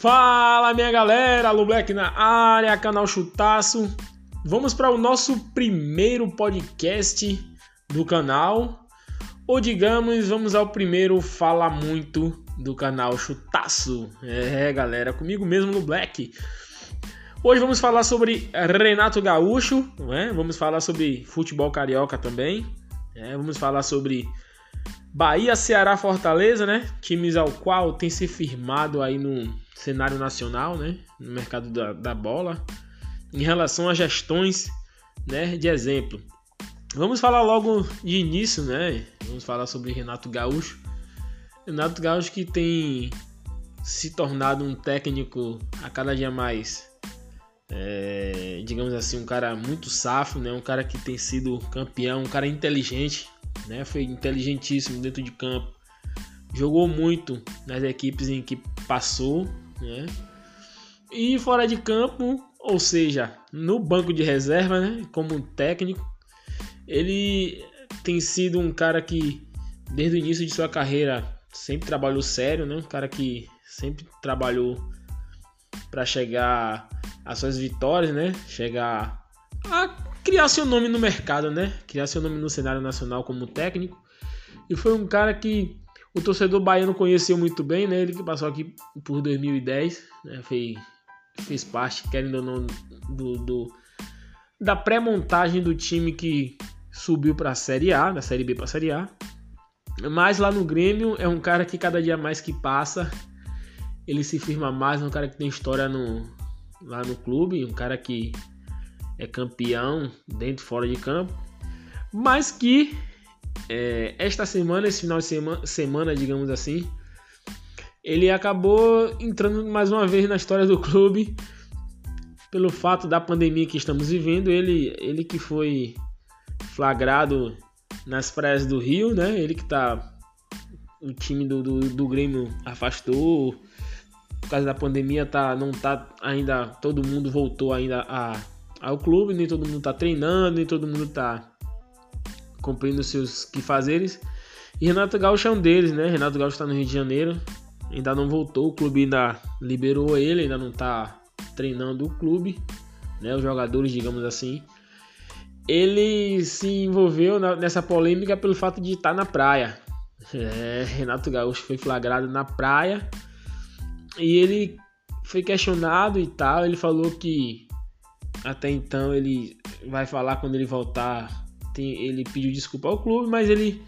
Fala minha galera, Alô Black na área, canal Chutaço. Vamos para o nosso primeiro podcast do canal, ou digamos, vamos ao primeiro Fala Muito do canal Chutaço. É, galera, comigo mesmo no Black. Hoje vamos falar sobre Renato Gaúcho, é? vamos falar sobre futebol carioca também, é? vamos falar sobre Bahia, Ceará, Fortaleza, né? Times ao qual tem se firmado aí no cenário nacional, né? No mercado da, da bola. Em relação a gestões, né? De exemplo. Vamos falar logo de início, né? Vamos falar sobre Renato Gaúcho. Renato Gaúcho que tem se tornado um técnico a cada dia mais, é, digamos assim, um cara muito safo, né? Um cara que tem sido campeão, um cara inteligente, né? Foi inteligentíssimo dentro de campo. Jogou muito nas equipes em que passou, né? E fora de campo, ou seja, no banco de reserva, né? Como técnico, ele tem sido um cara que desde o início de sua carreira sempre trabalhou sério, né? Um cara que sempre trabalhou para chegar às suas vitórias, né? Chegar a criar seu nome no mercado, né? Criar seu nome no cenário nacional como técnico. E foi um cara que o torcedor baiano conheceu muito bem, né? Ele que passou aqui por 2010, né? Fez, fez parte, querendo ou não, do, do da pré-montagem do time que subiu para a Série A, da Série B para a Série A. Mas lá no Grêmio é um cara que cada dia mais que passa, ele se firma mais, é um cara que tem história no, lá no clube, um cara que é campeão dentro e fora de campo, mas que é, esta semana, esse final de semana, semana, digamos assim, ele acabou entrando mais uma vez na história do clube pelo fato da pandemia que estamos vivendo. Ele, ele que foi flagrado nas praias do Rio, né? Ele que tá. O time do, do, do Grêmio afastou. Por causa da pandemia, tá, não tá ainda. Todo mundo voltou ainda a ao clube, nem todo mundo está treinando, nem todo mundo está cumprindo seus quifazeres. E Renato Gaúcho é um deles, né? Renato Gaúcho está no Rio de Janeiro, ainda não voltou, o clube ainda liberou ele, ainda não está treinando o clube, né? Os jogadores, digamos assim. Ele se envolveu nessa polêmica pelo fato de estar na praia. É, Renato Gaúcho foi flagrado na praia e ele foi questionado e tal. Ele falou que até então ele vai falar quando ele voltar. Tem, ele pediu desculpa ao clube, mas ele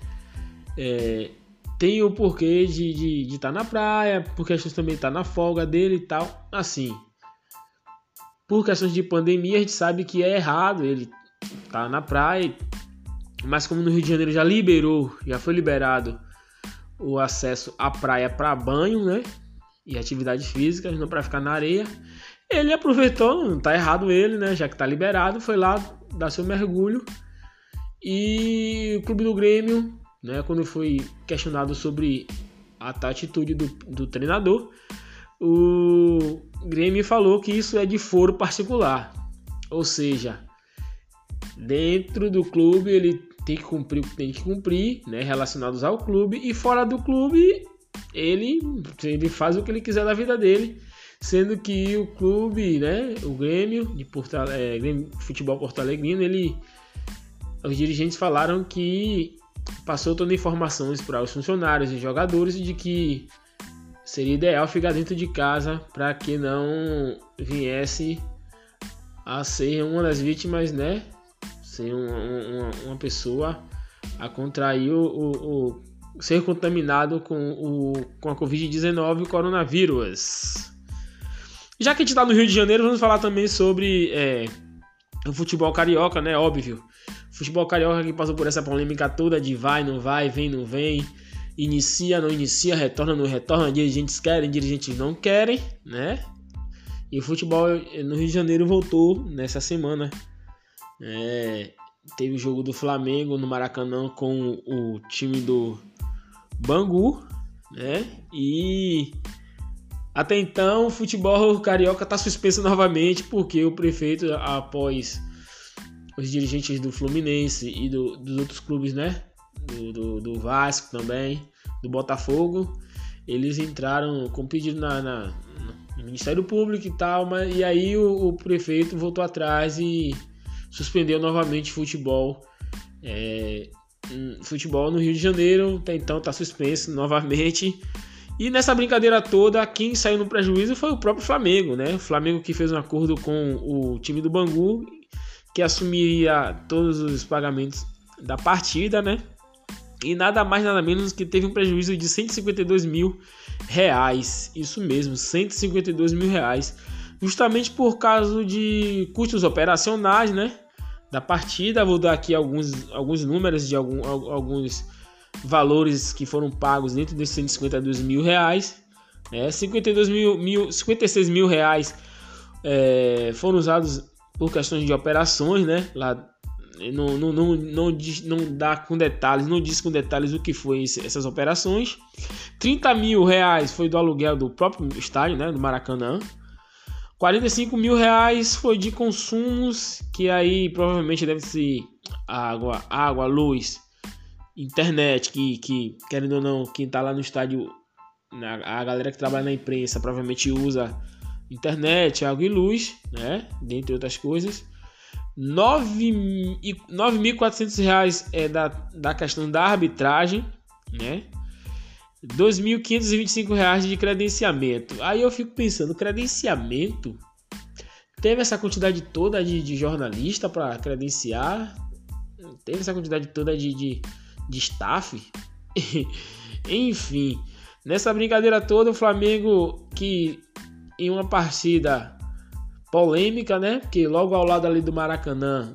é, tem o porquê de estar de, de tá na praia, por questões também estar tá na folga dele e tal. Assim, por questões de pandemia, a gente sabe que é errado ele tá na praia, mas como no Rio de Janeiro já liberou, já foi liberado o acesso à praia para banho, né? E atividades físicas, não para ficar na areia. Ele aproveitou, não tá errado ele, né? Já que tá liberado, foi lá dar seu mergulho. E o clube do Grêmio, né? Quando foi questionado sobre a atitude do, do treinador, o Grêmio falou que isso é de foro particular. Ou seja, dentro do clube ele tem que cumprir o que tem que cumprir, né? Relacionados ao clube. E fora do clube, ele, ele faz o que ele quiser da vida dele sendo que o clube, né, o Grêmio de Porto, é, Grêmio Futebol Porto Alegrino, ele, os dirigentes falaram que passou todas as informações para os funcionários e jogadores de que seria ideal ficar dentro de casa para que não viesse a ser uma das vítimas, né, ser uma, uma, uma pessoa a contrair o, o, o ser contaminado com, o, com a Covid-19 e o coronavírus. Já que a gente tá no Rio de Janeiro, vamos falar também sobre é, o futebol carioca, né? Óbvio. Futebol carioca que passou por essa polêmica toda de vai, não vai, vem, não vem, inicia, não inicia, retorna, não retorna, dirigentes querem, dirigentes não querem, né? E o futebol no Rio de Janeiro voltou nessa semana. É, teve o jogo do Flamengo no Maracanã com o time do Bangu, né? E até então, o futebol carioca está suspenso novamente porque o prefeito, após os dirigentes do Fluminense e do, dos outros clubes, né? Do, do, do, Vasco também, do Botafogo, eles entraram com pedido na, na, Ministério Público e tal, mas e aí o, o prefeito voltou atrás e suspendeu novamente futebol. É, futebol no Rio de Janeiro, até então está suspenso novamente. E nessa brincadeira toda, quem saiu no prejuízo foi o próprio Flamengo, né? O Flamengo que fez um acordo com o time do Bangu, que assumiria todos os pagamentos da partida, né? E nada mais, nada menos que teve um prejuízo de 152 mil reais. Isso mesmo, 152 mil reais. Justamente por causa de custos operacionais, né? Da partida. Vou dar aqui alguns, alguns números de algum, alguns valores que foram pagos dentro desses 152 mil reais. Né? 52 mil, mil, 56 mil reais é, foram usados por questões de operações, né? Lá não, não, não, não, diz, não dá com detalhes, não diz com detalhes o que foi essas operações. 30 mil reais foi do aluguel do próprio estádio, né, do Maracanã. 45 mil reais foi de consumos, que aí provavelmente deve ser água, água, luz, internet, que, que querendo ou não, quem tá lá no estádio, a galera que trabalha na imprensa provavelmente usa internet, água e luz, né, dentre outras coisas. 9.400 reais é da, da questão da arbitragem, né? 2.525 reais de credenciamento. Aí eu fico pensando, credenciamento? Teve essa quantidade toda de, de jornalista para credenciar? Teve essa quantidade toda de, de, de staff? Enfim, nessa brincadeira toda, o Flamengo que em uma partida polêmica, né? Porque logo ao lado ali do Maracanã,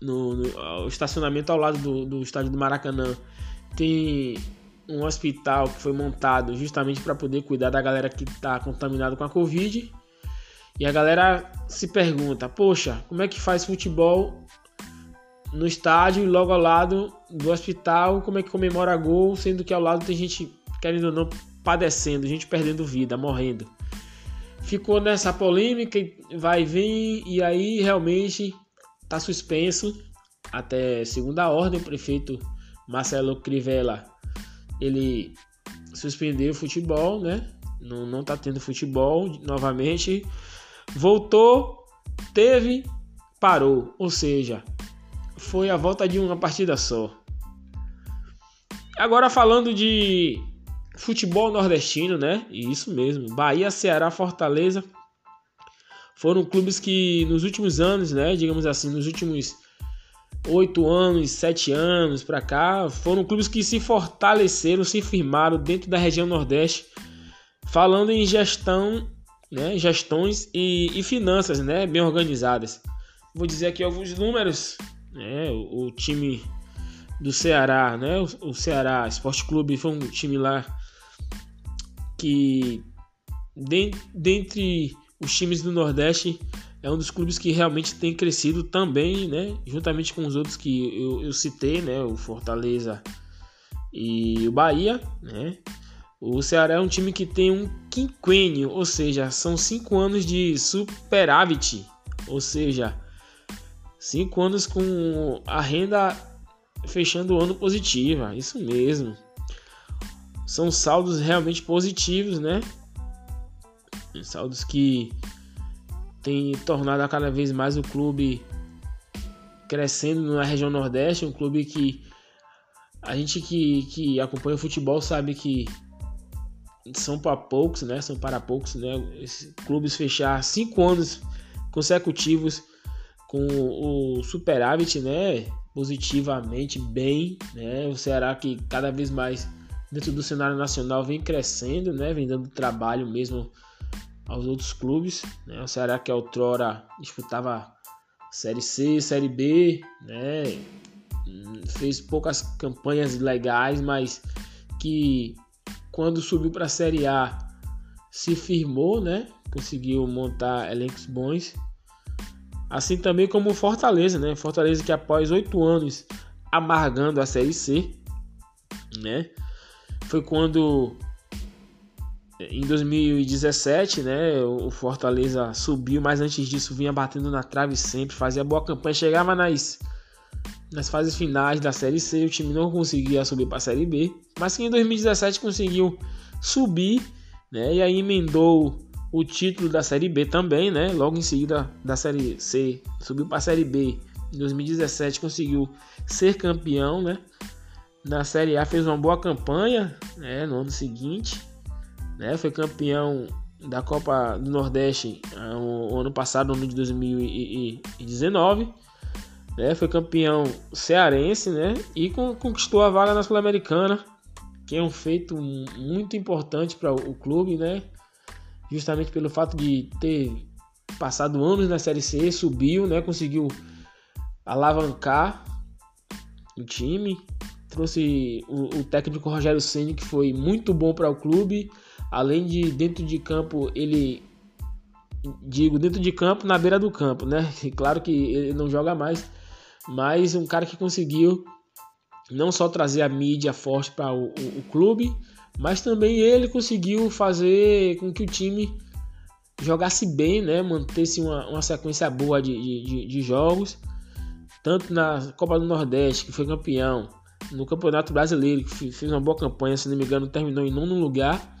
no, no estacionamento ao lado do, do estádio do Maracanã, tem um hospital que foi montado justamente para poder cuidar da galera que está contaminada com a Covid. E a galera se pergunta: poxa, como é que faz futebol no estádio e logo ao lado do hospital? Como é que comemora gol, sendo que ao lado tem gente, querendo ou não, padecendo, gente perdendo vida, morrendo ficou nessa polêmica, vai vir e aí realmente está suspenso até segunda ordem. O prefeito Marcelo Crivella ele suspendeu o futebol, né? Não, não tá tendo futebol novamente. Voltou, teve, parou. Ou seja, foi a volta de uma partida só. Agora falando de futebol nordestino, né? Isso mesmo. Bahia, Ceará, Fortaleza foram clubes que nos últimos anos, né? Digamos assim, nos últimos oito anos, sete anos para cá, foram clubes que se fortaleceram, se firmaram dentro da região Nordeste, falando em gestão, né? Gestões e, e finanças, né? Bem organizadas. Vou dizer aqui alguns números. Né? O, o time do Ceará, né? O, o Ceará Esporte Clube foi um time lá que dentre os times do Nordeste é um dos clubes que realmente tem crescido também, né? Juntamente com os outros que eu, eu citei, né? O Fortaleza e o Bahia, né? O Ceará é um time que tem um quinquênio, ou seja, são cinco anos de superávit, ou seja, cinco anos com a renda fechando o ano positiva, isso mesmo são saldos realmente positivos, né? Saldos que têm tornado cada vez mais o clube crescendo na região Nordeste, um clube que a gente que, que acompanha o futebol sabe que são para poucos, né? São para poucos, né? Esses clubes fechar cinco anos consecutivos com o superávit, né? Positivamente bem, né? O Ceará que cada vez mais dentro do cenário nacional vem crescendo, né? Vem dando trabalho mesmo aos outros clubes. Né? O Ceará que outrora disputava Série C, Série B, né? Fez poucas campanhas legais, mas que quando subiu para a Série A se firmou, né? Conseguiu montar elencos bons. Assim também como o Fortaleza, né? Fortaleza que após oito anos amargando a Série C, né? foi quando em 2017, né, o Fortaleza subiu, mas antes disso vinha batendo na trave sempre, fazia boa campanha, chegava nas nas fases finais da Série C, o time não conseguia subir para a Série B, mas que em 2017 conseguiu subir, né, e aí emendou o título da Série B também, né? Logo em seguida da Série C, subiu para a Série B. Em 2017 conseguiu ser campeão, né? Na Série A fez uma boa campanha, né? No ano seguinte, né? Foi campeão da Copa do Nordeste o, ano passado, no ano de 2019. Né? Foi campeão cearense, né? E conquistou a vaga na Sul-Americana, que é um feito muito importante para o clube, né? Justamente pelo fato de ter passado anos na Série C, subiu, né? Conseguiu alavancar o time, trouxe o, o técnico Rogério Ceni que foi muito bom para o clube além de dentro de campo ele digo dentro de campo na beira do campo né e claro que ele não joga mais mas um cara que conseguiu não só trazer a mídia forte para o, o, o, clube mas também ele conseguiu fazer com que o time jogasse bem né mantesse uma, uma sequência boa de, de, de jogos tanto na Copa do Nordeste que foi campeão no Campeonato Brasileiro que fez uma boa campanha se não me engano terminou em nono lugar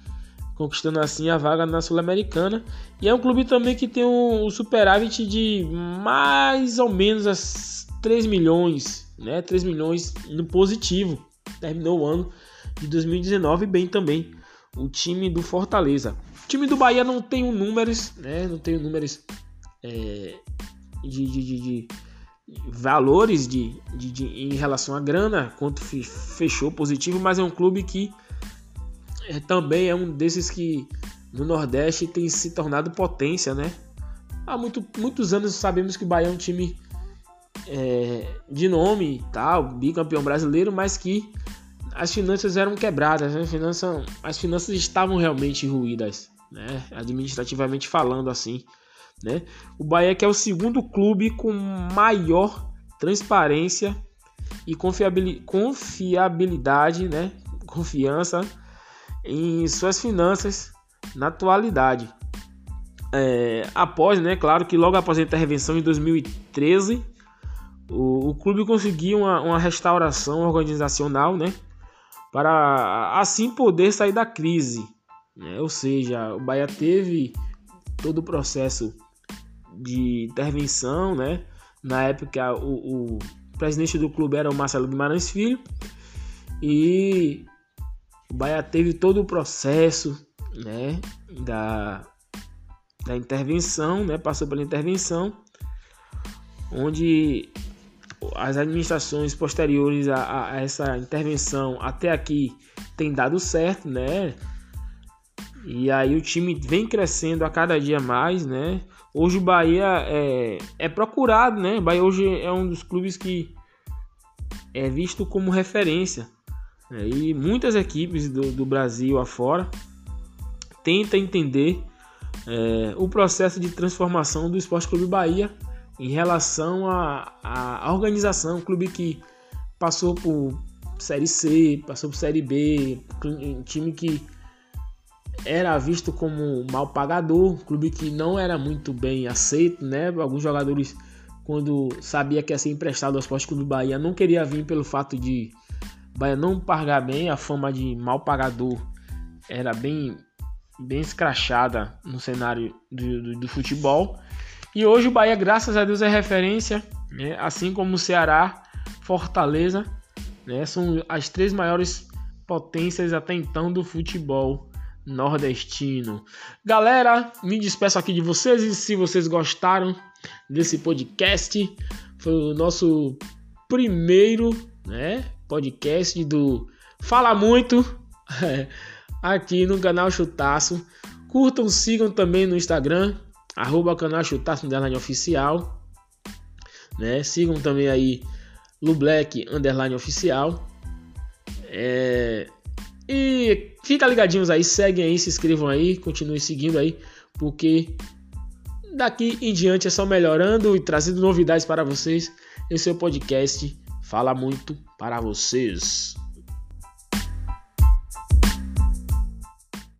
conquistando assim a vaga na Sul-Americana. E é um clube também que tem um, um superávit de mais ou menos as 3 milhões, né? 3 milhões no positivo. Terminou o ano de 2019 bem também. O time do Fortaleza. O time do Bahia não tem números, né? Não tem números é, de, de, de, de, valores de, em relação à grana, quanto fechou positivo, mas é um clube que é, também é um desses que no Nordeste tem se tornado potência, né? Há muito, muitos anos sabemos que o Bahia é um time é, de nome tal, bicampeão brasileiro, mas que as finanças eram quebradas, né? Finança, as finanças estavam realmente ruídas, né? Administrativamente falando assim, né? O Bahia que é o segundo clube com maior transparência e confiabilidade, né? Confiança em suas finanças na atualidade. É, após, né, claro que logo após a intervenção em 2013, o, o clube conseguiu uma, uma, restauração organizacional, né, para assim poder sair da crise. Né? Ou seja, o Bahia teve todo o processo de intervenção, né? Na época, o, o presidente do clube era o Marcelo Guimarães Filho e o Bahia teve todo o processo né, da, da intervenção, né, passou pela intervenção, onde as administrações posteriores a, a, essa intervenção até aqui tem dado certo, né? E aí o time vem crescendo a cada dia mais, né? Hoje o Bahia é, é procurado, né? O Bahia hoje é um dos clubes que é visto como referência é, e muitas equipes do, do Brasil afora tentam entender é, o processo de transformação do Esporte Clube Bahia em relação à organização, clube que passou por Série C, passou por Série B, time que era visto como mal pagador, clube que não era muito bem aceito, né? Alguns jogadores, quando sabia que ia ser emprestado ao Esporte Clube Bahia, não queria vir pelo fato de Bahia não pagar bem, a fama de mal pagador era bem, bem escrachada no cenário do, do, do futebol. E hoje o Bahia, graças a Deus, é referência, né? assim como o Ceará, Fortaleza, né? são as três maiores potências até então do futebol nordestino. Galera, me despeço aqui de vocês e se vocês gostaram desse podcast, foi o nosso primeiro, né, podcast do Fala Muito aqui no canal Chutaço. Curtam, sigam também no Instagram, arroba canal Chutaço Underline Oficial. Né? Sigam também aí Black Underline Oficial. É... E fica ligadinhos aí, seguem aí, se inscrevam aí, continuem seguindo aí, porque daqui em diante é só melhorando e trazendo novidades para vocês. Esse é o podcast Fala Muito para vocês.